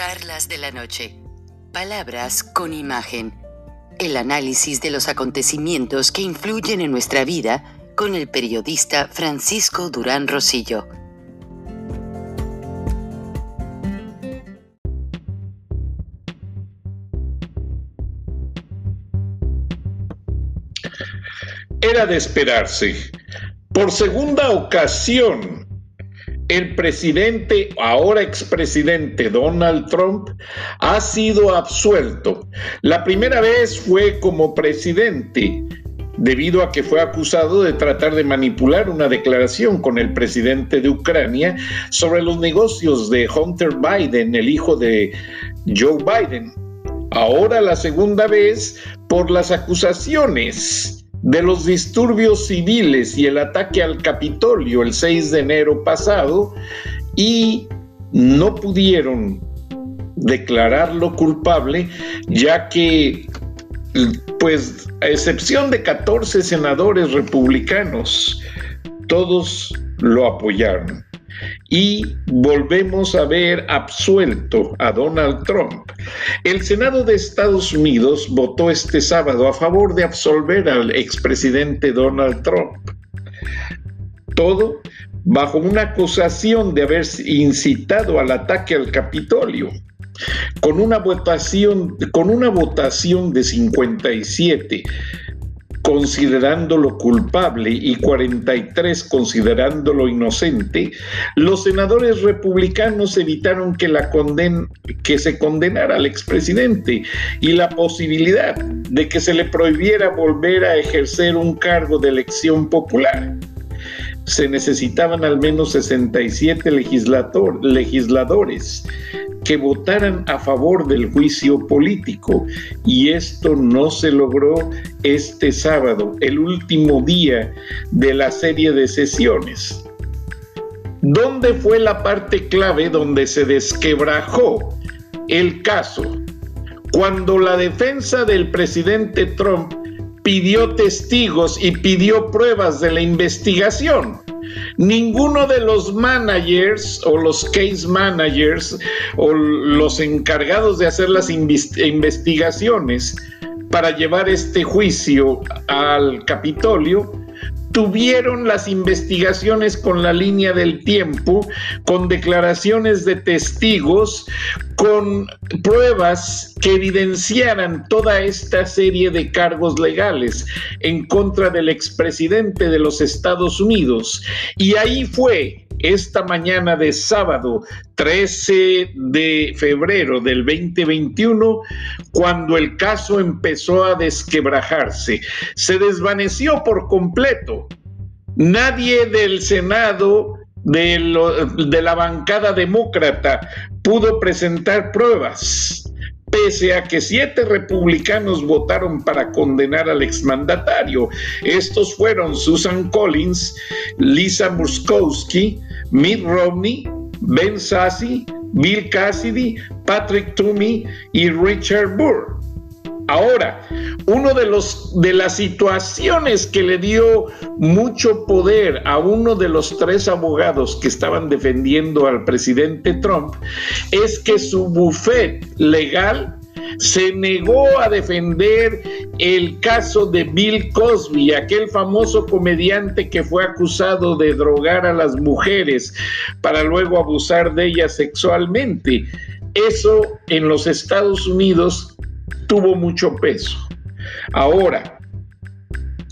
Charlas de la Noche. Palabras con imagen. El análisis de los acontecimientos que influyen en nuestra vida con el periodista Francisco Durán Rosillo. Era de esperarse. Por segunda ocasión, el presidente, ahora expresidente Donald Trump, ha sido absuelto. La primera vez fue como presidente, debido a que fue acusado de tratar de manipular una declaración con el presidente de Ucrania sobre los negocios de Hunter Biden, el hijo de Joe Biden. Ahora la segunda vez por las acusaciones de los disturbios civiles y el ataque al Capitolio el 6 de enero pasado y no pudieron declararlo culpable ya que pues a excepción de 14 senadores republicanos todos lo apoyaron y volvemos a ver absuelto a Donald Trump. El Senado de Estados Unidos votó este sábado a favor de absolver al expresidente Donald Trump. Todo bajo una acusación de haber incitado al ataque al Capitolio. Con una votación, con una votación de 57 considerándolo culpable y 43 considerándolo inocente, los senadores republicanos evitaron que, la conden que se condenara al expresidente y la posibilidad de que se le prohibiera volver a ejercer un cargo de elección popular. Se necesitaban al menos 67 legisladores que votaran a favor del juicio político y esto no se logró este sábado, el último día de la serie de sesiones. ¿Dónde fue la parte clave donde se desquebrajó el caso? Cuando la defensa del presidente Trump pidió testigos y pidió pruebas de la investigación. Ninguno de los managers o los case managers o los encargados de hacer las investigaciones para llevar este juicio al Capitolio tuvieron las investigaciones con la línea del tiempo, con declaraciones de testigos, con pruebas que evidenciaran toda esta serie de cargos legales en contra del expresidente de los Estados Unidos. Y ahí fue esta mañana de sábado 13 de febrero del 2021 cuando el caso empezó a desquebrajarse. Se desvaneció por completo. Nadie del Senado de, de la bancada demócrata pudo presentar pruebas pese a que siete republicanos votaron para condenar al exmandatario. Estos fueron Susan Collins, Lisa Murkowski, Mitt Romney, Ben Sasse, Bill Cassidy, Patrick Toomey y Richard Burr. Ahora, uno de los de las situaciones que le dio mucho poder a uno de los tres abogados que estaban defendiendo al presidente Trump es que su buffet legal se negó a defender el caso de Bill Cosby, aquel famoso comediante que fue acusado de drogar a las mujeres para luego abusar de ellas sexualmente. Eso en los Estados Unidos tuvo mucho peso. Ahora,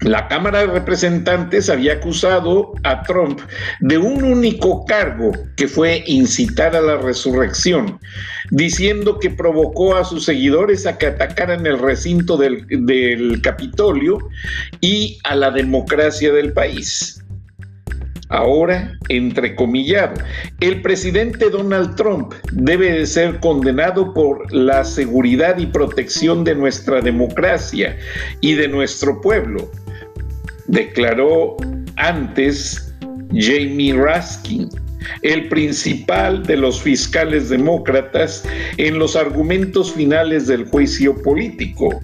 la Cámara de Representantes había acusado a Trump de un único cargo que fue incitar a la resurrección, diciendo que provocó a sus seguidores a que atacaran el recinto del, Capitolio y a la democracia del país ahora entrecomillado. El presidente Donald Trump debe de ser condenado por la seguridad y protección de nuestra democracia y de nuestro pueblo declaró antes Jamie Raskin, el principal de los fiscales demócratas en los argumentos finales del juicio político.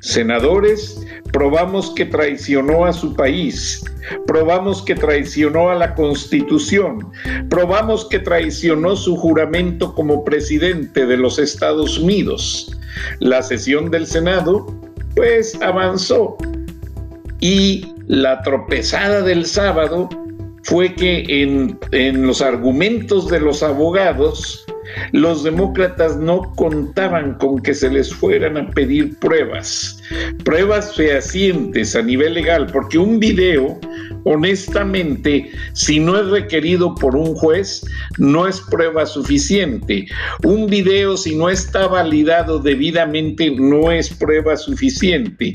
Senadores probamos que traicionó a su país, probamos que traicionó a la constitución, probamos que traicionó su juramento como presidente de los Estados Unidos. La sesión del Senado, pues, avanzó y la tropezada del sábado fue que en, en los argumentos de los abogados, los demócratas no contaban con que se les fueran a pedir pruebas, pruebas fehacientes a nivel legal, porque un video, honestamente, si no es requerido por un juez, no es prueba suficiente. Un video, si no está validado debidamente, no es prueba suficiente.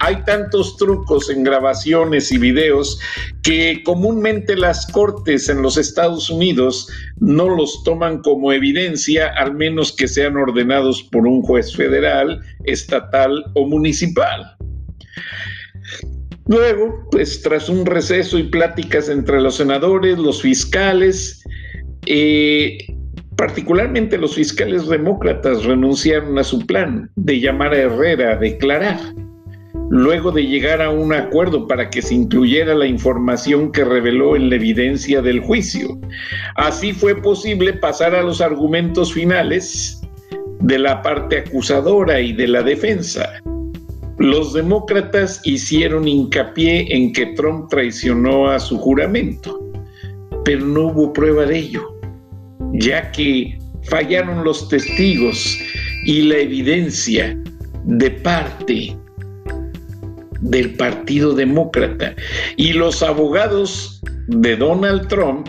Hay tantos trucos en grabaciones y videos que comúnmente las cortes en los Estados Unidos no los toman como evidencia, al menos que sean ordenados por un juez federal, estatal o municipal. Luego, pues tras un receso y pláticas entre los senadores, los fiscales, eh, particularmente los fiscales demócratas renunciaron a su plan de llamar a Herrera a declarar luego de llegar a un acuerdo para que se incluyera la información que reveló en la evidencia del juicio. Así fue posible pasar a los argumentos finales de la parte acusadora y de la defensa. Los demócratas hicieron hincapié en que Trump traicionó a su juramento, pero no hubo prueba de ello, ya que fallaron los testigos y la evidencia de parte del Partido Demócrata. Y los abogados de Donald Trump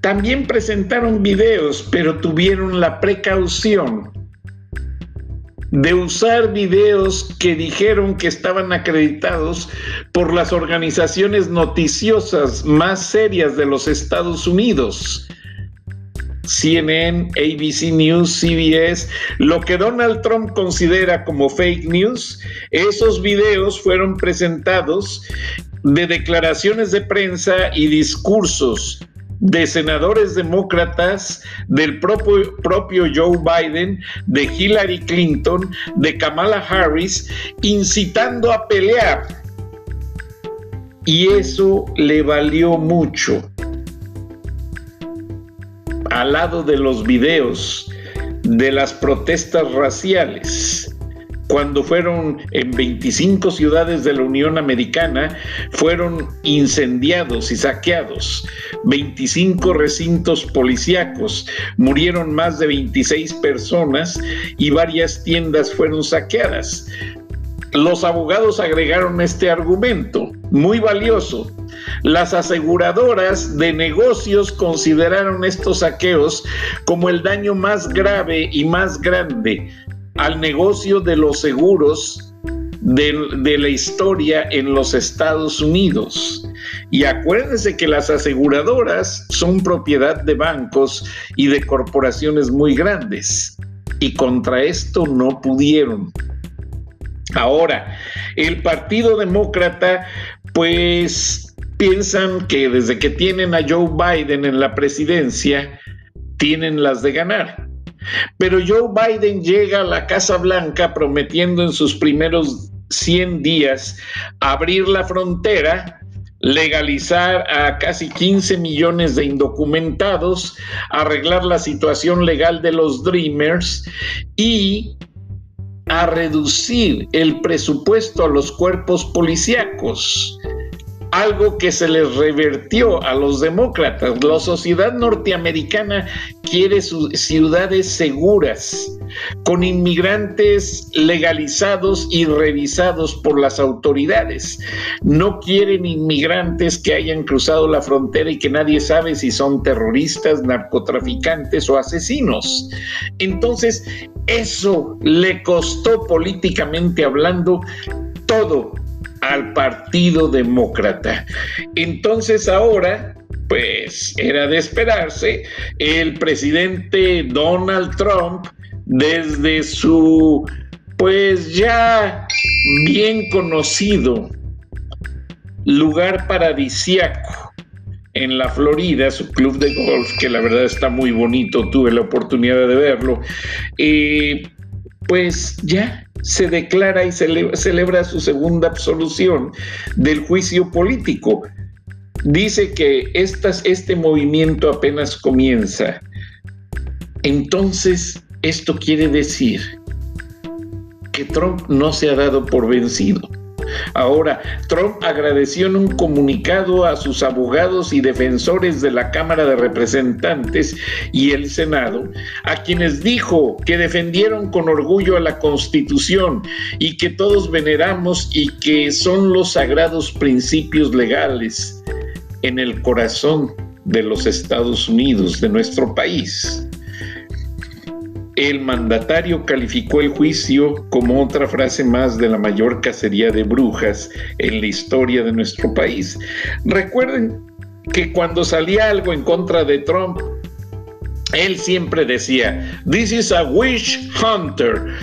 también presentaron videos, pero tuvieron la precaución de usar videos que dijeron que estaban acreditados por las organizaciones noticiosas más serias de los Estados Unidos, CNN, ABC News, CBS, lo que Donald Trump considera como fake news, esos videos fueron presentados de declaraciones de prensa y discursos de senadores demócratas, del propio, propio, Joe Biden, de Hillary Clinton, de Kamala Harris, incitando a pelear. Y eso le valió mucho al lado de los videos de las protestas raciales, cuando fueron en 25 ciudades de la Unión Americana, fueron incendiados y saqueados, 25 recintos policíacos, murieron más de 26 personas y varias tiendas fueron saqueadas. Los abogados agregaron este argumento, muy valioso, las aseguradoras de negocios consideraron estos saqueos como el daño más grave y más grande al negocio de los seguros de, la historia en los Estados Unidos. Y acuérdense que las aseguradoras son propiedad de bancos y de corporaciones muy grandes. Y contra esto no pudieron. Ahora, el Partido Demócrata, pues piensan que desde que tienen a Joe Biden en la presidencia, tienen las de ganar. Pero Joe Biden llega a la Casa Blanca prometiendo en sus primeros 100 días abrir la frontera, legalizar a casi 15 millones de indocumentados, arreglar la situación legal de los Dreamers y a reducir el presupuesto a los cuerpos policíacos algo que se les revertió a los demócratas. La sociedad norteamericana quiere sus ciudades seguras, con inmigrantes legalizados y revisados por las autoridades. No quieren inmigrantes que hayan cruzado la frontera y que nadie sabe si son terroristas, narcotraficantes o asesinos. Entonces, eso le costó políticamente hablando todo al Partido Demócrata. Entonces ahora, pues era de esperarse, el presidente Donald Trump, desde su, pues ya bien conocido lugar paradisiaco en la Florida, su club de golf, que la verdad está muy bonito, tuve la oportunidad de verlo, eh, pues ya se declara y celebra su segunda absolución del juicio político. Dice que este movimiento apenas comienza. Entonces, esto quiere decir que Trump no se ha dado por vencido Ahora, Trump agradeció en un comunicado a sus abogados y defensores de la Cámara de Representantes y el Senado, a quienes dijo que defendieron con orgullo a la Constitución y que todos veneramos y que son los sagrados principios legales en el corazón de los Estados Unidos, de nuestro país. El mandatario calificó el juicio como otra frase más de la mayor cacería de brujas en la historia de nuestro país. Recuerden que cuando salía algo en contra de Trump, él siempre decía, This is a witch hunter.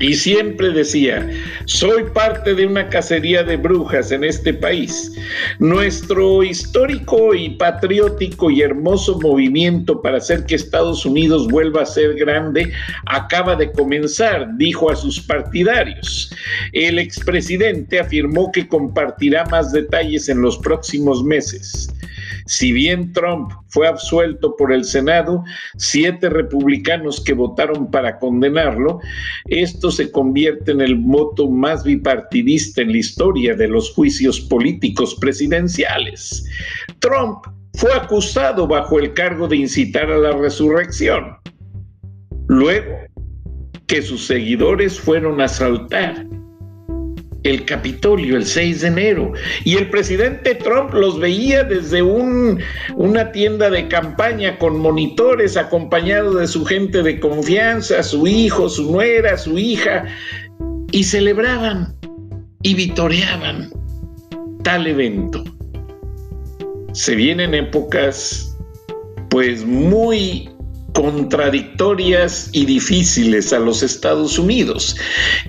Y siempre decía, soy parte de una cacería de brujas en este país. Nuestro histórico y patriótico y hermoso movimiento para hacer que Estados Unidos vuelva a ser grande acaba de comenzar, dijo a sus partidarios. El expresidente afirmó que compartirá más detalles en los próximos meses. Si bien Trump fue absuelto por el Senado, siete republicanos que votaron para condenarlo, esto se convierte en el voto más bipartidista en la historia de los juicios políticos presidenciales. Trump fue acusado bajo el cargo de incitar a la resurrección. Luego que sus seguidores fueron a asaltar el Capitolio el 6 de enero y el presidente Trump los veía desde una tienda de campaña con monitores acompañado de su gente de confianza, su hijo, su nuera, su hija y celebraban y vitoreaban tal evento. Se vienen épocas pues muy contradictorias y difíciles a los Estados Unidos,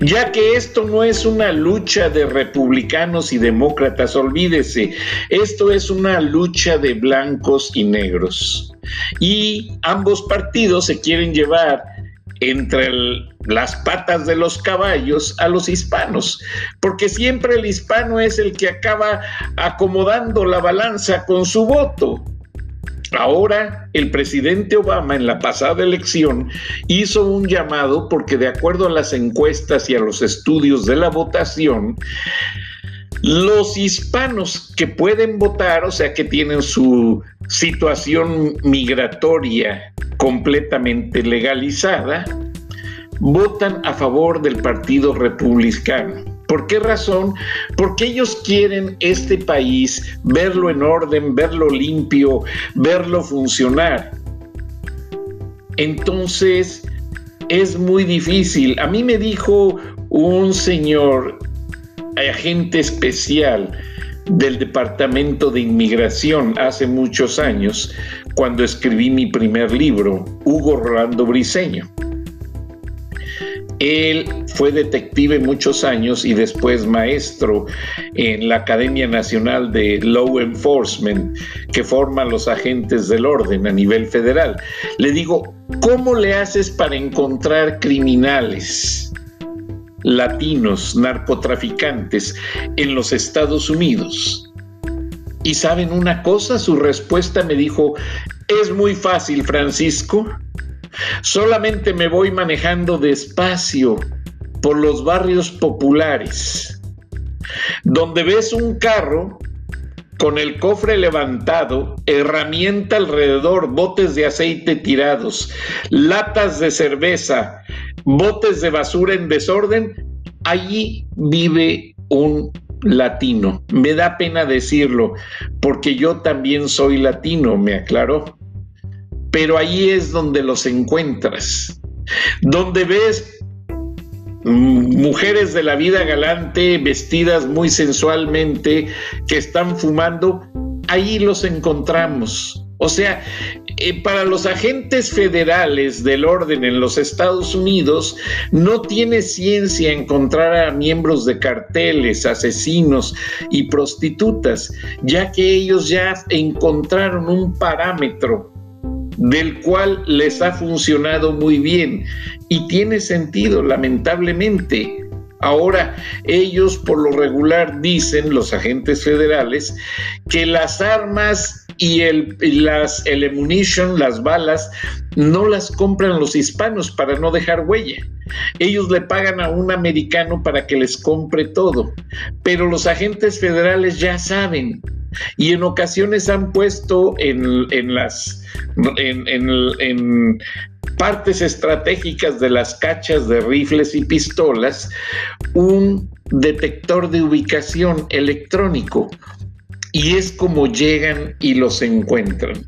ya que esto no es una lucha de republicanos y demócratas, olvídese, esto es una lucha de blancos y negros. Y ambos partidos se quieren llevar entre las patas de los caballos a los hispanos, porque siempre el hispano es el que acaba acomodando la balanza con su voto. Ahora, el presidente Obama en la pasada elección hizo un llamado porque de acuerdo a las encuestas y a los estudios de la votación, los hispanos que pueden votar, o sea, que tienen su situación migratoria completamente legalizada, votan a favor del Partido Republicano. ¿Por qué razón? Porque ellos quieren este país verlo en orden, verlo limpio, verlo funcionar. Entonces, es muy difícil. A mí me dijo un señor, agente especial del Departamento de Inmigración hace muchos años, cuando escribí mi primer libro, Hugo Rolando Briseño. Él fue detective muchos años y después maestro en la Academia Nacional de Law Enforcement, que forma los agentes del orden a nivel federal. Le digo, ¿cómo le haces para encontrar criminales? latinos, narcotraficantes en los Estados Unidos. Y saben una cosa, su respuesta me dijo, es muy fácil, Francisco. Solamente me voy manejando despacio por los barrios populares, donde ves un carro con el cofre levantado, herramienta alrededor, botes de aceite tirados, latas de cerveza, botes de basura en desorden, allí vive un latino. Me da pena decirlo, porque yo también soy latino, me aclaró pero ahí es donde los encuentras, donde ves mujeres de la vida galante, vestidas muy sensualmente, que están fumando, ahí los encontramos. O sea, eh, para los agentes federales del orden en los Estados Unidos, no tiene ciencia encontrar a miembros de carteles, asesinos y prostitutas, ya que ellos ya encontraron un parámetro del cual les ha funcionado muy bien y tiene sentido, lamentablemente. Ahora, ellos por lo regular dicen, los agentes federales, que las armas y el, las, el ammunition, las balas, no las compran los hispanos para no dejar huella. Ellos le pagan a un americano para que les compre todo, pero los agentes federales ya saben. Y en ocasiones han puesto en, las en, en, partes estratégicas de las cachas de rifles y pistolas un detector de ubicación electrónico y es como llegan y los encuentran.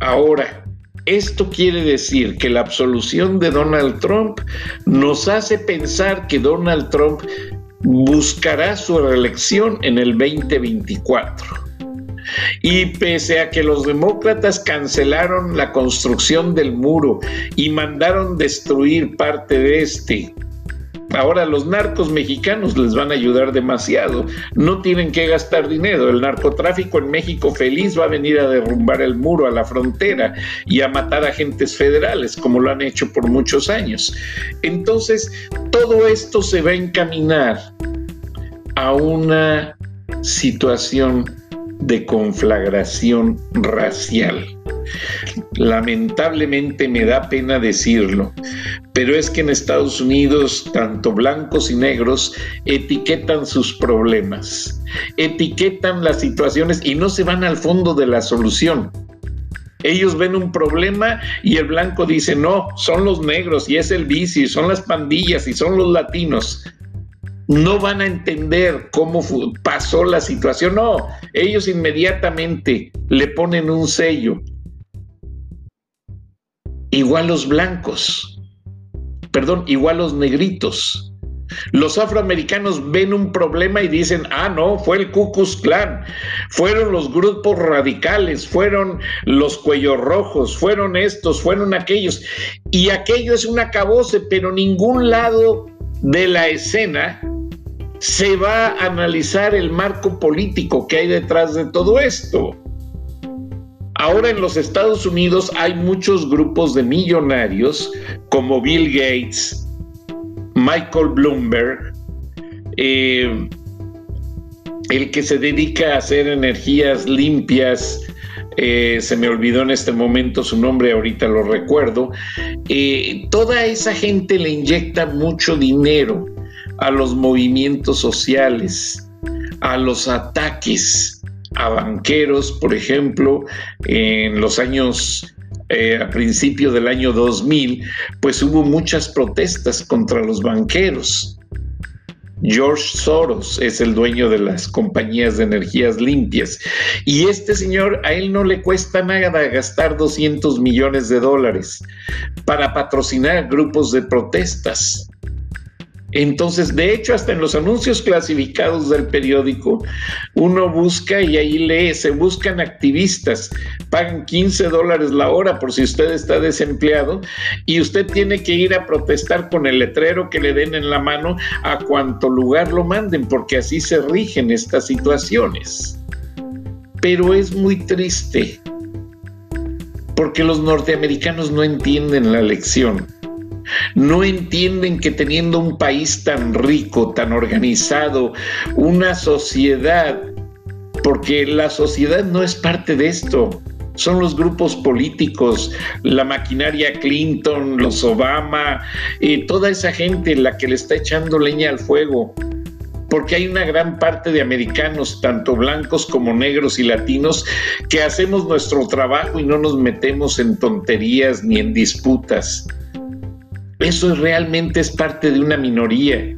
Ahora, esto quiere decir que la absolución de Donald Trump nos hace pensar que Donald Trump buscará su reelección en el 2024. Y pese a que los demócratas cancelaron la construcción del muro y mandaron destruir parte de este, Ahora los narcos mexicanos les van a ayudar demasiado. No tienen que gastar dinero. El narcotráfico en México feliz va a venir a derrumbar el muro a la frontera y a matar agentes federales, como lo han hecho por muchos años. Entonces, todo esto se va a encaminar a una situación de conflagración racial. Lamentablemente me da pena decirlo, pero es que en Estados Unidos tanto blancos y negros etiquetan sus problemas, etiquetan las situaciones y no se van al fondo de la solución. Ellos ven un problema y el blanco dice, no, son los negros y es el vicio, son las pandillas y son los latinos no van a entender cómo pasó la situación. No, ellos inmediatamente le ponen un sello. Igual los blancos, perdón, igual los negritos. Los afroamericanos ven un problema y dicen, ah, no, fue el Ku Klux Klan, fueron los grupos radicales, fueron los cuellos rojos, fueron estos, fueron aquellos. Y aquello es un acabose, pero ningún lado de la escena se va a analizar el marco político que hay detrás de todo esto. Ahora en los Estados Unidos hay muchos grupos de millonarios como Bill Gates, Michael Bloomberg, eh, el que se dedica a hacer energías limpias, eh, se me olvidó en este momento su nombre, ahorita lo recuerdo, eh, toda esa gente le inyecta mucho dinero a los movimientos sociales, a los ataques a banqueros, por ejemplo, en los años eh, a principio del año 2000, pues hubo muchas protestas contra los banqueros. George Soros es el dueño de las compañías de energías limpias. Y este señor, a él no le cuesta nada gastar 200 millones de dólares para patrocinar grupos de protestas. Entonces, de hecho, hasta en los anuncios clasificados del periódico, uno busca y ahí lee, se buscan activistas, pagan 15 dólares la hora por si usted está desempleado y usted tiene que ir a protestar con el letrero que le den en la mano a cuanto lugar lo manden, porque así se rigen estas situaciones. Pero es muy triste, porque los norteamericanos no entienden la lección no entienden que teniendo un país tan rico, tan organizado, una sociedad, porque la sociedad no es parte de esto, son los grupos políticos, la maquinaria Clinton, los Obama, y toda esa gente la que le está echando leña al fuego. Porque hay una gran parte de americanos, tanto blancos como negros y latinos, que hacemos nuestro trabajo y no nos metemos en tonterías ni en disputas. Eso realmente es parte de una minoría.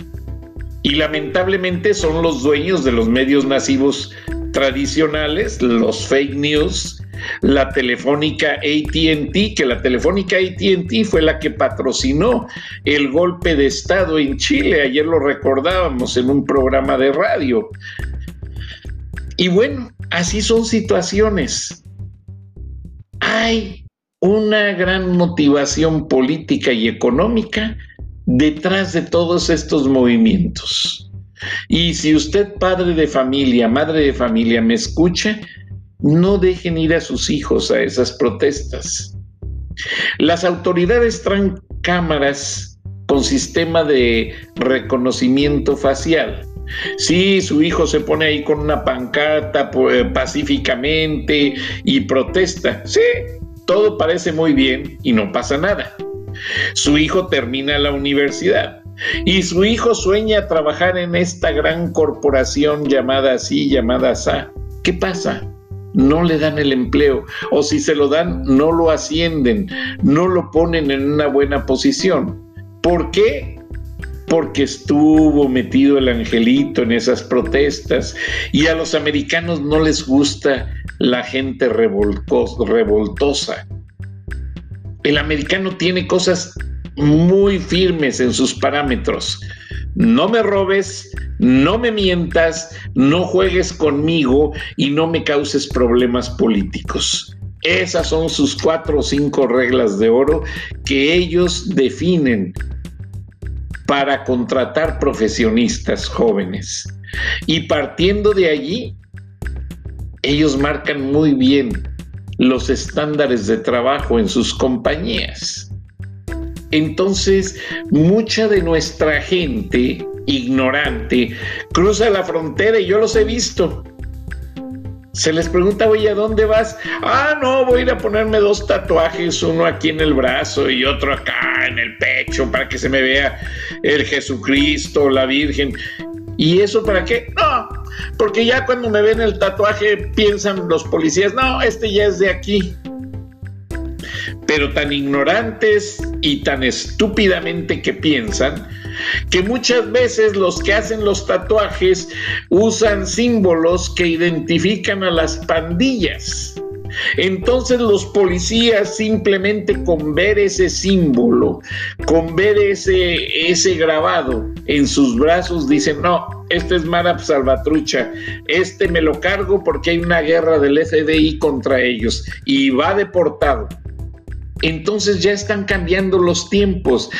Y lamentablemente son los dueños de los medios masivos tradicionales, los fake news, la telefónica ATT, que la telefónica ATT fue la que patrocinó el golpe de Estado en Chile. Ayer lo recordábamos en un programa de radio. Y bueno, así son situaciones. Hay una gran motivación política y económica detrás de todos estos movimientos. Y si usted, padre de familia, madre de familia, me escucha, no dejen ir a sus hijos a esas protestas. Las autoridades traen cámaras con sistema de reconocimiento facial. Si su hijo se pone ahí con una pancarta eh, pacíficamente y protesta. Sí, todo parece muy bien y no pasa nada. Su hijo termina la universidad y su hijo sueña trabajar en esta gran corporación llamada así, llamada SA. ¿Qué pasa? No le dan el empleo o si se lo dan, no lo ascienden, no lo ponen en una buena posición. ¿Por qué? Porque estuvo metido el angelito en esas protestas y a los americanos no les gusta la gente revoltosa. El americano tiene cosas muy firmes en sus parámetros. No me robes, no me mientas, no juegues conmigo y no me causes problemas políticos. Esas son sus cuatro o cinco reglas de oro que ellos definen para contratar profesionistas jóvenes. Y partiendo de allí, ellos marcan muy bien los estándares de trabajo en sus compañías. Entonces, mucha de nuestra gente ignorante cruza la frontera y yo los he visto. Se les pregunta, oye, ¿a dónde vas? Ah, no, voy a ponerme dos tatuajes, uno aquí en el brazo y otro acá en el pecho para que se me vea el Jesucristo, la Virgen. ¿Y eso para qué? No, porque ya cuando me ven el tatuaje piensan los policías, no, este ya es de aquí pero tan ignorantes y tan estúpidamente que piensan, que muchas veces los que hacen los tatuajes usan símbolos que identifican a las pandillas. Entonces los policías simplemente con ver ese símbolo, con ver ese, ese grabado en sus brazos, dicen, no, este es Marap Salvatrucha, este me lo cargo porque hay una guerra del FBI contra ellos y va deportado. Entonces ya están cambiando los tiempos.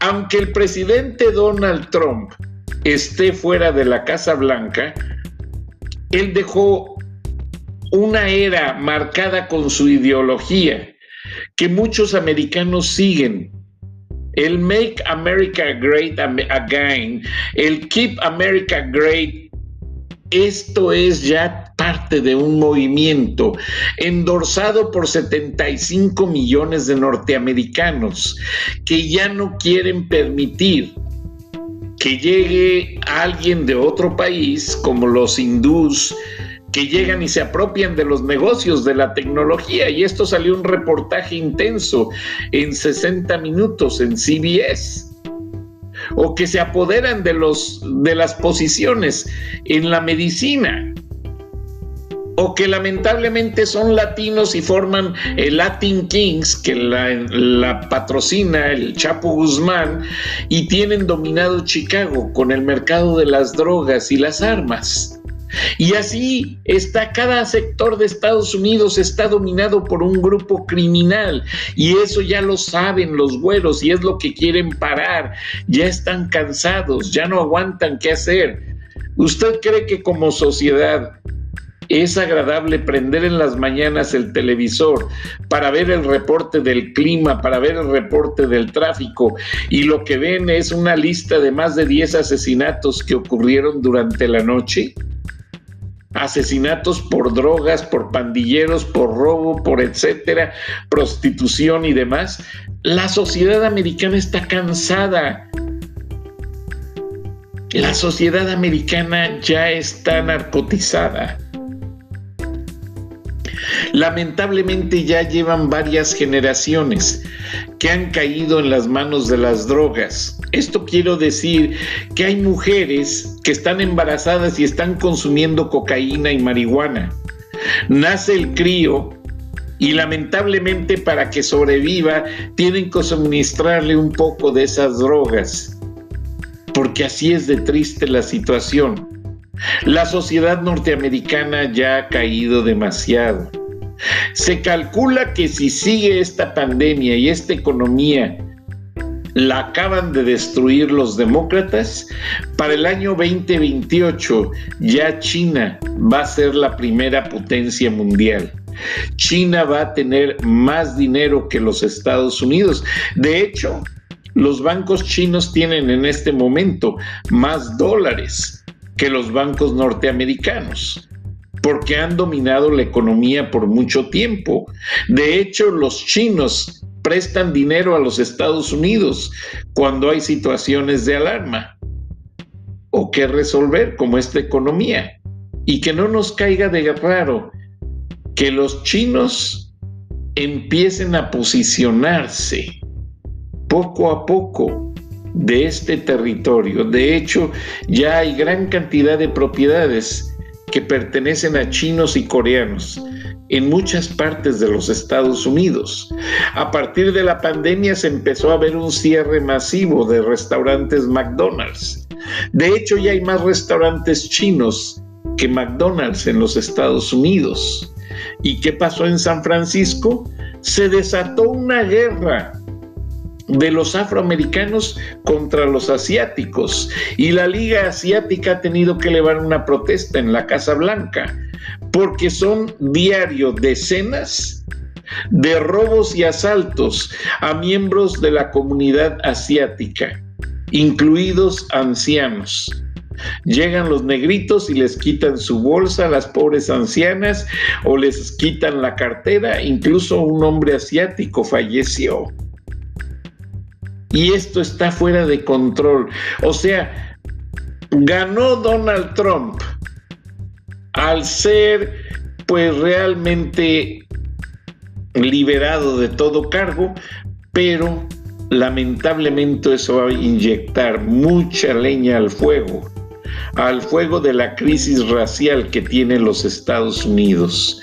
Aunque el presidente Donald Trump esté fuera de la Casa Blanca, él dejó una era marcada con su ideología que muchos americanos siguen. El Make America Great Again, el Keep America Great esto es ya parte de un movimiento endorsado por 75 millones de norteamericanos que ya no quieren permitir que llegue alguien de otro país como los hindús que llegan y se apropian de los negocios de la tecnología. Y esto salió un reportaje intenso en 60 minutos en CBS o que se apoderan de, los, de las posiciones en la medicina o que lamentablemente son latinos y forman el Latin Kings, que la, la, patrocina el Chapo Guzmán, y tienen dominado Chicago con el mercado de las drogas y las armas. Y así está cada sector de Estados Unidos está dominado por un grupo criminal y eso ya lo saben los güeros y es lo que quieren parar. Ya están cansados, ya no aguantan qué hacer. ¿Usted cree que como sociedad es agradable prender en las mañanas el televisor para ver el reporte del clima, para ver el reporte del tráfico y lo que ven es una lista de más de 10 asesinatos que ocurrieron durante la noche? Asesinatos por drogas, por pandilleros, por robo, por etcétera, prostitución y demás, la sociedad americana está cansada. La sociedad americana ya está narcotizada. Lamentablemente ya llevan varias generaciones que han caído en las manos de las drogas. Esto quiero decir que hay mujeres que están embarazadas y están consumiendo cocaína y marihuana. Nace el crío y lamentablemente para que sobreviva tienen que suministrarle un poco de esas drogas, porque así es de triste la situación. La sociedad norteamericana ya ha caído demasiado. Se calcula que si sigue esta pandemia y esta economía la acaban de destruir los demócratas, para el año 2028 ya China va a ser la primera potencia mundial. China va a tener más dinero que los Estados Unidos. De hecho, los bancos chinos tienen en este momento más dólares que los bancos norteamericanos porque han dominado la economía por mucho tiempo. De hecho, los chinos prestan dinero a los Estados Unidos cuando hay situaciones de alarma o que resolver como esta economía. Y que no nos caiga de raro que los chinos empiecen a posicionarse poco a poco de este territorio. De hecho, ya hay gran cantidad de propiedades que pertenecen a chinos y coreanos en muchas partes de los Estados Unidos. A partir de la pandemia se empezó a ver un cierre masivo de restaurantes McDonald's. De hecho, ya hay más restaurantes chinos que McDonald's en los Estados Unidos. ¿Y qué pasó en San Francisco? Se desató una guerra de los afroamericanos contra los asiáticos y la Liga Asiática ha tenido que elevar una protesta en la Casa Blanca porque son diario decenas de robos y asaltos a miembros de la comunidad asiática, incluidos ancianos. Llegan los negritos y les quitan su bolsa a las pobres ancianas o les quitan la cartera, incluso un hombre asiático falleció. Y esto está fuera de control. O sea, ganó Donald Trump al ser pues realmente liberado de todo cargo, pero lamentablemente eso va a inyectar mucha leña al fuego, al fuego de la crisis racial que tienen los Estados Unidos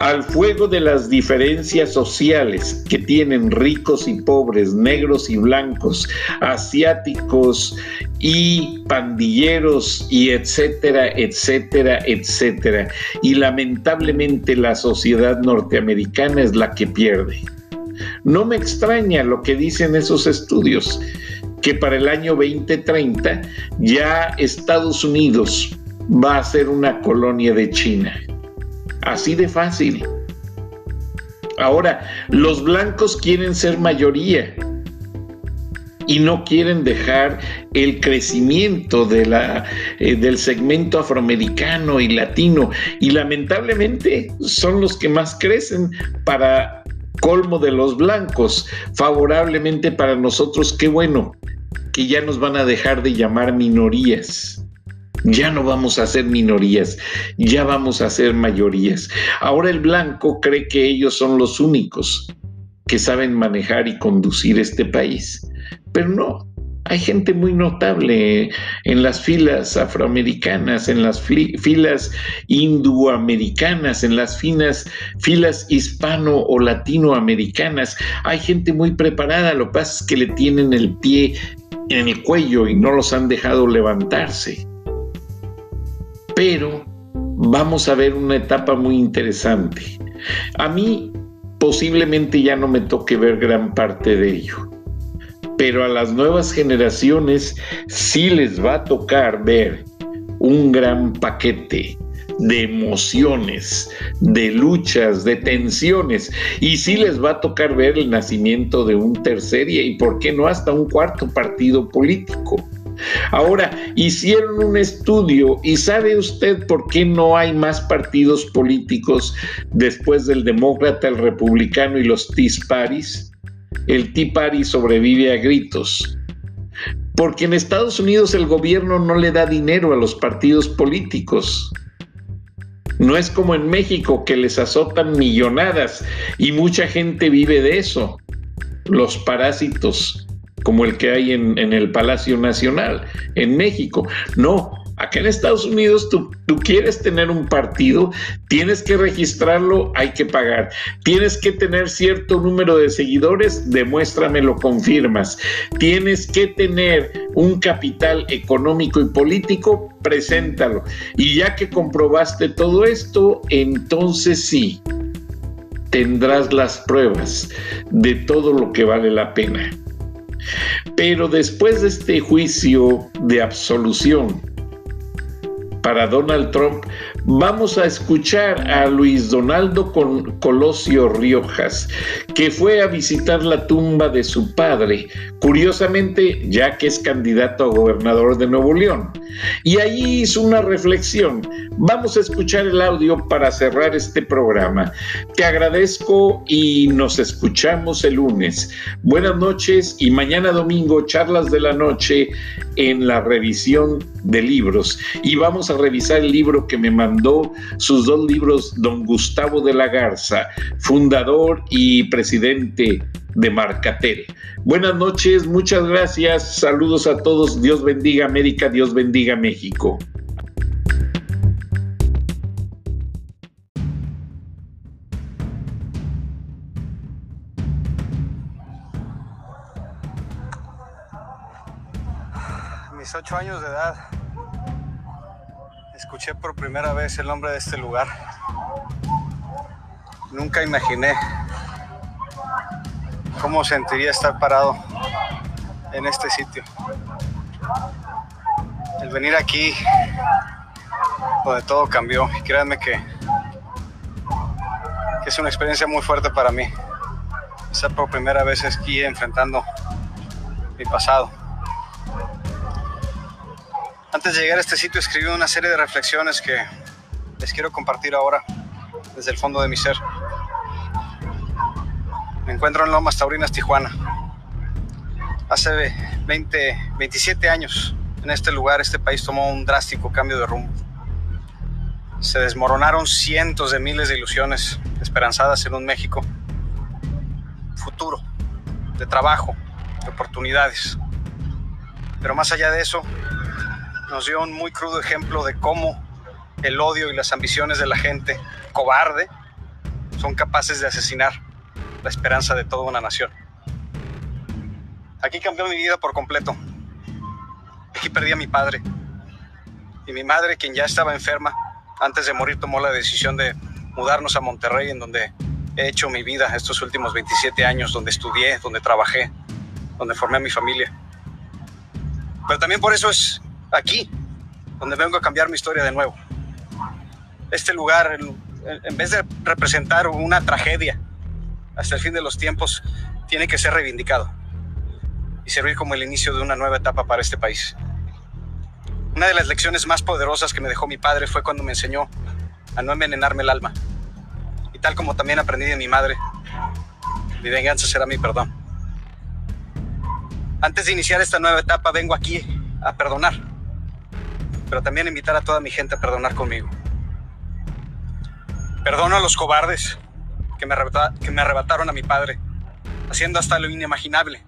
al fuego de las diferencias sociales que tienen ricos y pobres, negros y blancos, asiáticos y pandilleros y etcétera, etcétera, etcétera. Y lamentablemente la sociedad norteamericana es la que pierde. No me extraña lo que dicen esos estudios, que para el año 2030 ya Estados Unidos va a ser una colonia de China. Así de fácil. Ahora, los blancos quieren ser mayoría y no quieren dejar el crecimiento de la, eh, del segmento afroamericano y latino. Y lamentablemente son los que más crecen para colmo de los blancos. Favorablemente para nosotros, qué bueno que ya nos van a dejar de llamar minorías. Ya no vamos a ser minorías, ya vamos a ser mayorías. Ahora el blanco cree que ellos son los únicos que saben manejar y conducir este país. Pero no, hay gente muy notable en las filas afroamericanas, en las filas indoamericanas, en las finas, filas hispano o latinoamericanas. Hay gente muy preparada, lo que pasa es que le tienen el pie en el cuello y no los han dejado levantarse pero vamos a ver una etapa muy interesante. A mí posiblemente ya no me toque ver gran parte de ello, pero a las nuevas generaciones sí les va a tocar ver un gran paquete de emociones, de luchas, de tensiones, y sí les va a tocar ver el nacimiento de un tercer y, ¿por qué no hasta un cuarto partido político? Ahora, hicieron un estudio y ¿sabe usted por qué no hay más partidos políticos después del demócrata, el republicano y los Tea Parties? El Tea Party sobrevive a gritos. Porque en Estados Unidos el gobierno no le da dinero a los partidos políticos. No es como en México que les azotan millonadas y mucha gente vive de eso. Los parásitos como el que hay en, el Palacio Nacional, en México. No, Acá en Estados Unidos tú, tú, quieres tener un partido, tienes que registrarlo, hay que pagar. Tienes que tener cierto número de seguidores, demuéstrame, lo confirmas. Tienes que tener un capital económico y político, preséntalo. Y ya que comprobaste todo esto, entonces sí, tendrás las pruebas de todo lo que vale la pena. Pero después de este juicio de absolución para Donald Trump, vamos a escuchar a Luis Donaldo Colosio Riojas, que fue a visitar la tumba de su padre, curiosamente ya que es candidato a gobernador de Nuevo León. Y ahí hizo una reflexión. Vamos a escuchar el audio para cerrar este programa. Te agradezco y nos escuchamos el lunes. Buenas noches y mañana domingo charlas de la noche en la revisión de libros. Y vamos a revisar el libro que me mandó, sus dos libros, don Gustavo de la Garza, fundador y presidente de Marcatel. Buenas noches, muchas gracias, saludos a todos, Dios bendiga América, Dios bendiga México. mis ocho años de edad escuché por primera vez el nombre de este lugar. Nunca imaginé cómo sentiría estar parado en este sitio. El venir aquí, donde todo cambió, y créanme que, es una experiencia muy fuerte para mí. Estar por primera vez aquí enfrentando mi pasado. Antes de llegar a este sitio escribí una serie de reflexiones que les quiero compartir ahora desde el fondo de mi ser. Me encuentro en Lomas Taurinas, Tijuana. Hace 20, 27 años en este lugar este país tomó un drástico cambio de rumbo. Se desmoronaron cientos de miles de ilusiones esperanzadas en un México futuro, de trabajo, de oportunidades. Pero más allá de eso, nos dio un muy crudo ejemplo de cómo el odio y las ambiciones de la gente cobarde son capaces de asesinar la esperanza de toda una nación. Aquí cambió mi vida por completo. Aquí perdí a mi padre. Y mi madre, quien ya estaba enferma, antes de morir tomó la decisión de mudarnos a Monterrey, en donde he hecho mi vida estos últimos 27 años, donde estudié, donde trabajé, donde formé a mi familia. Pero también por eso es aquí, donde vengo a cambiar mi historia de nuevo. Este lugar, en vez de representar una tragedia hasta el fin de los tiempos, tiene que ser reivindicado y servir como el inicio de una nueva etapa para este país. Una de las lecciones más poderosas que me dejó mi padre fue cuando me enseñó a no envenenarme el alma. Y tal como también aprendí de mi madre, mi venganza será mi perdón. Antes de iniciar esta nueva etapa, vengo aquí a perdonar pero también invitar a toda mi gente a perdonar conmigo. Perdono a los cobardes que me, arrebataron a mi padre, haciendo hasta lo inimaginable,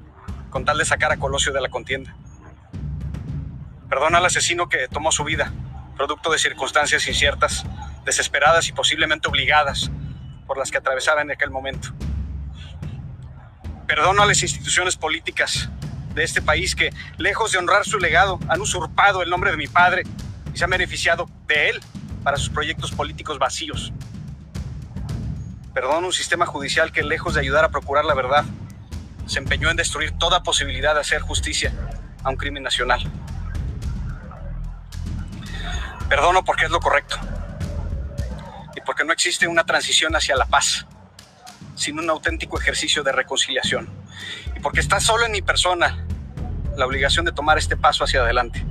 con tal de sacar a Colosio de la contienda. Perdono al asesino que tomó su vida, producto de circunstancias inciertas, desesperadas y posiblemente obligadas por las que atravesaba en aquel momento. Perdono a las instituciones políticas de este país que, lejos de honrar su legado, han usurpado el nombre de mi padre y se han beneficiado de él para sus proyectos políticos vacíos. Perdono un sistema judicial que, lejos de ayudar a procurar la verdad, se empeñó en destruir toda posibilidad de hacer justicia a un crimen nacional. Perdono porque es lo correcto y porque no existe una transición hacia la paz sin un auténtico ejercicio de reconciliación porque está solo en mi persona la obligación de tomar este paso hacia adelante.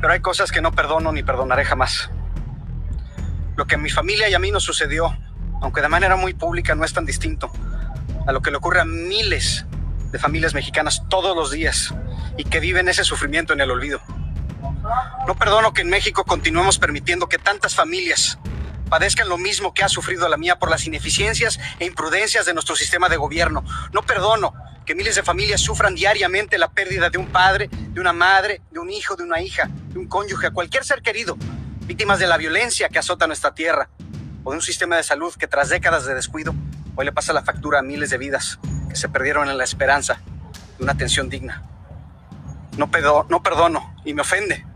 Pero hay cosas que no perdono ni perdonaré jamás. Lo que a mi familia y a mí nos sucedió, aunque de manera muy pública, no es tan distinto a lo que le ocurre a miles de familias mexicanas todos los días y que viven ese sufrimiento en el olvido. No perdono que en México continuemos permitiendo que tantas familias padezcan lo mismo que ha sufrido la mía por las ineficiencias e imprudencias de nuestro sistema de gobierno. No perdono que miles de familias sufran diariamente la pérdida de un padre, de una madre, de un hijo, de una hija, de un cónyuge, a cualquier ser querido, víctimas de la violencia que azota nuestra tierra, o de un sistema de salud que tras décadas de descuido hoy le pasa la factura a miles de vidas que se perdieron en la esperanza de una atención digna. No, no perdono y me ofende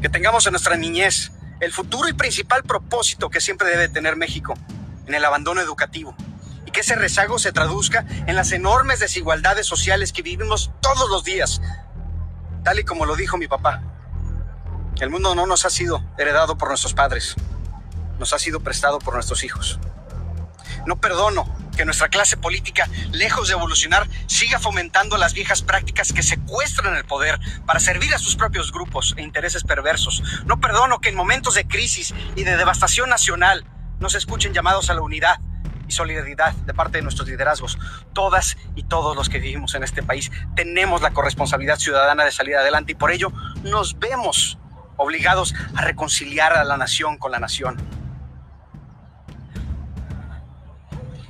que tengamos en nuestra niñez el futuro y principal propósito que siempre debe tener México en el abandono educativo y que ese rezago se traduzca en las enormes desigualdades sociales que vivimos todos los días, tal y como lo dijo mi papá. El mundo no nos ha sido heredado por nuestros padres, nos ha sido prestado por nuestros hijos. No perdono que nuestra clase política, lejos de evolucionar, siga fomentando las viejas prácticas que secuestran el poder para servir a sus propios grupos e intereses perversos. No perdono que en momentos de crisis y de devastación nacional no se escuchen llamados a la unidad y solidaridad de parte de nuestros liderazgos. Todas y todos los que vivimos en este país tenemos la corresponsabilidad ciudadana de salir adelante y por ello nos vemos obligados a reconciliar a la nación con la nación.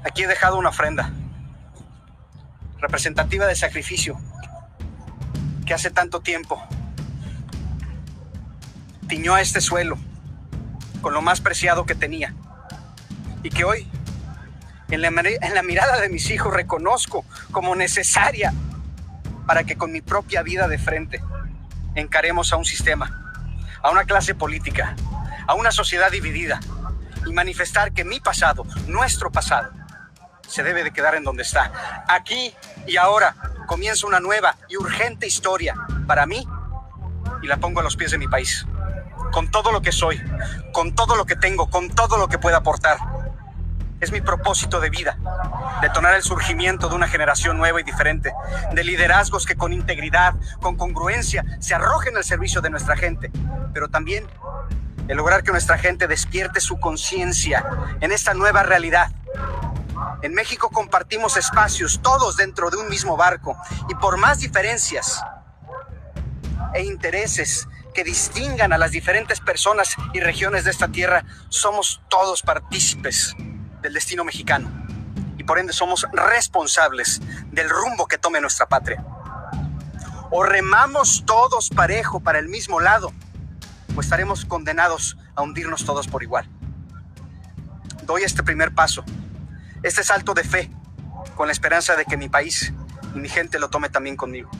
Aquí he dejado una ofrenda representativa del sacrificio que hace tanto tiempo tiñó a este suelo con lo más preciado que tenía y que hoy en la, en la, mirada de mis hijos reconozco como necesaria para que con mi propia vida de frente encaremos a un sistema, a una clase política, a una sociedad dividida y manifestar que mi pasado, nuestro pasado, se debe de quedar en donde está. Aquí y ahora comienza una nueva y urgente historia para mí y la pongo a los pies de mi país. Con todo lo que soy, con todo lo que tengo, con todo lo que pueda aportar. Es mi propósito de vida, detonar el surgimiento de una generación nueva y diferente, de liderazgos que con integridad, con congruencia, se arrojen al servicio de nuestra gente, pero también el lograr que nuestra gente despierte su conciencia en esta nueva realidad en México compartimos espacios, todos dentro de un mismo barco, y por más diferencias e intereses que distingan a las diferentes personas y regiones de esta tierra, somos todos partícipes del destino mexicano y por ende somos responsables del rumbo que tome nuestra patria. O remamos todos parejo para el mismo lado, o estaremos condenados a hundirnos todos por igual. Doy este primer paso este salto de fe con la esperanza de que mi país y mi gente lo tome también conmigo.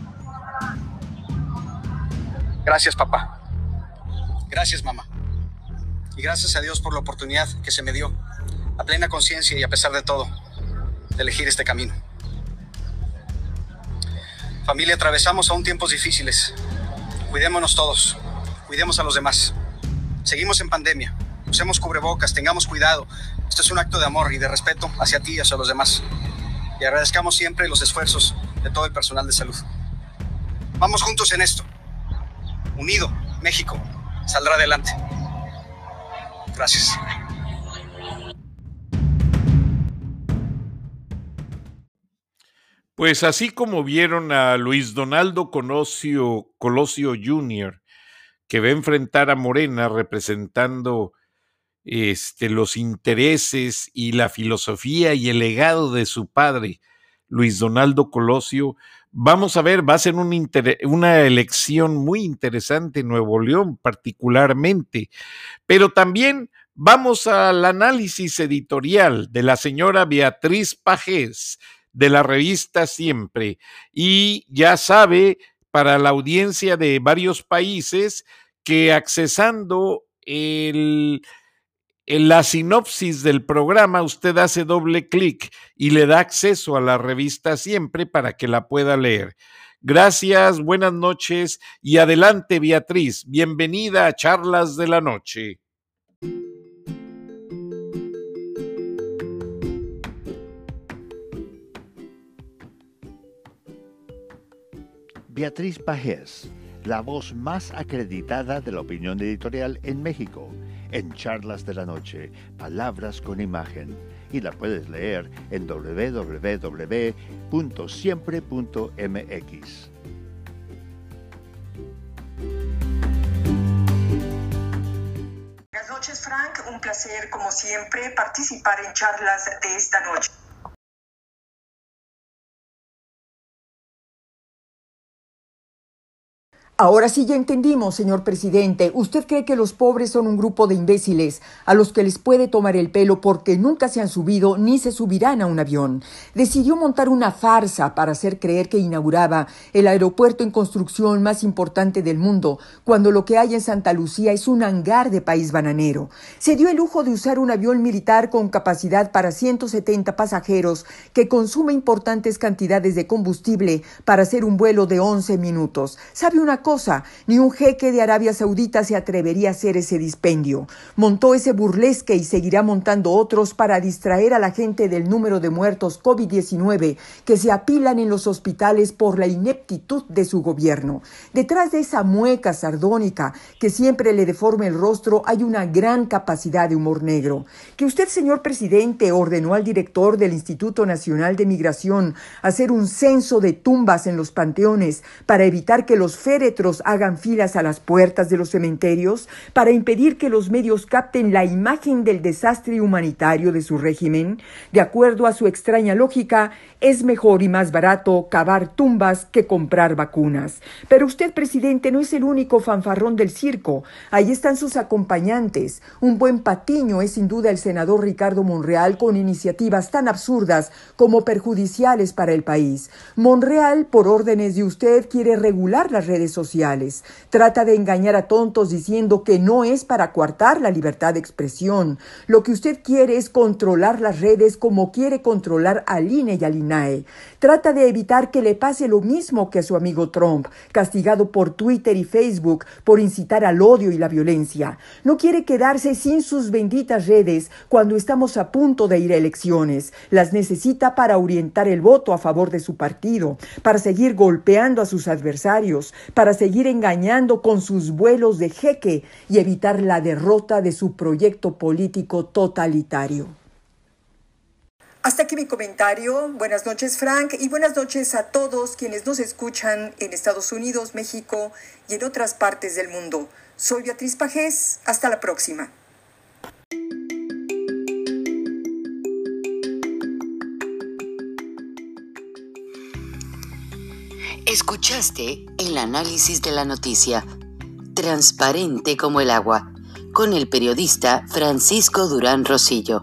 Gracias papá. Gracias mamá. Y gracias a Dios por la oportunidad que se me dio, a plena conciencia y a pesar de todo, de elegir este camino. Familia, atravesamos aún tiempos difíciles. Cuidémonos todos, cuidemos a los demás. Seguimos en pandemia, usemos cubrebocas, tengamos cuidado, esto es un acto de amor y de respeto hacia ti y hacia los demás. Y agradezcamos siempre los esfuerzos de todo el personal de salud. Vamos juntos en esto. Unido, México saldrá adelante. Gracias. Pues así como vieron a Luis Donaldo Colosio, Colosio Jr., que va a enfrentar a Morena representando este, los intereses y la filosofía y el legado de su padre, Luis Donaldo Colosio. Vamos a ver, va a ser una elección muy interesante en Nuevo León particularmente, pero también vamos al análisis editorial de la señora Beatriz Pajés de la revista Siempre. Y ya sabe, para la audiencia de varios países, que accesando el en la sinopsis del programa usted hace doble clic y le da acceso a la revista siempre para que la pueda leer. Gracias, buenas noches y adelante Beatriz, bienvenida a Charlas de la Noche. Beatriz Pajés, la voz más acreditada de la opinión editorial en México en Charlas de la Noche, Palabras con Imagen, y la puedes leer en www.siempre.mx. Buenas noches, Frank. Un placer, como siempre, participar en charlas de esta noche. Ahora sí ya entendimos, señor presidente. ¿Usted cree que los pobres son un grupo de imbéciles a los que les puede tomar el pelo porque nunca se han subido ni se subirán a un avión? Decidió montar una farsa para hacer creer que inauguraba el aeropuerto en construcción más importante del mundo, cuando lo que hay en Santa Lucía es un hangar de país bananero. Se dio el lujo de usar un avión militar con capacidad para 170 pasajeros que consume importantes cantidades de combustible para hacer un vuelo de 11 minutos. ¿Sabe una ni un jeque de Arabia Saudita se atrevería a hacer ese dispendio. Montó ese burlesque y seguirá montando otros para distraer a la gente del número de muertos COVID-19 que se apilan en los hospitales por la ineptitud de su gobierno. Detrás de esa mueca sardónica que siempre le deforma el rostro hay una gran capacidad de humor negro. Que usted, señor presidente, ordenó al director del Instituto Nacional de Migración hacer un censo de tumbas en los panteones para evitar que los féretros hagan filas a las puertas de los cementerios, para impedir que los medios capten la imagen del desastre humanitario de su régimen, de acuerdo a su extraña lógica, es mejor y más barato cavar tumbas que comprar vacunas. Pero usted, presidente, no es el único fanfarrón del circo. Ahí están sus acompañantes. Un buen patiño es sin duda el senador Ricardo Monreal con iniciativas tan absurdas como perjudiciales para el país. Monreal, por órdenes de usted, quiere regular las redes sociales. Trata de engañar a tontos diciendo que no es para coartar la libertad de expresión. Lo que usted quiere es controlar las redes como quiere controlar al INE y al INAE. Trata de evitar que le pase lo mismo que a su amigo Trump, castigado por Twitter y Facebook por incitar al odio y la violencia. No quiere quedarse sin sus benditas redes cuando estamos a punto de ir a elecciones. Las necesita para orientar el voto a favor de su partido, para seguir golpeando a sus adversarios, para seguir engañando con sus vuelos de jeque y evitar la derrota de su proyecto político totalitario. Hasta aquí mi comentario. Buenas noches, Frank, y buenas noches a todos quienes nos escuchan en Estados Unidos, México y en otras partes del mundo. Soy Beatriz Pajés. Hasta la próxima. Escuchaste el análisis de la noticia, transparente como el agua, con el periodista Francisco Durán Rosillo.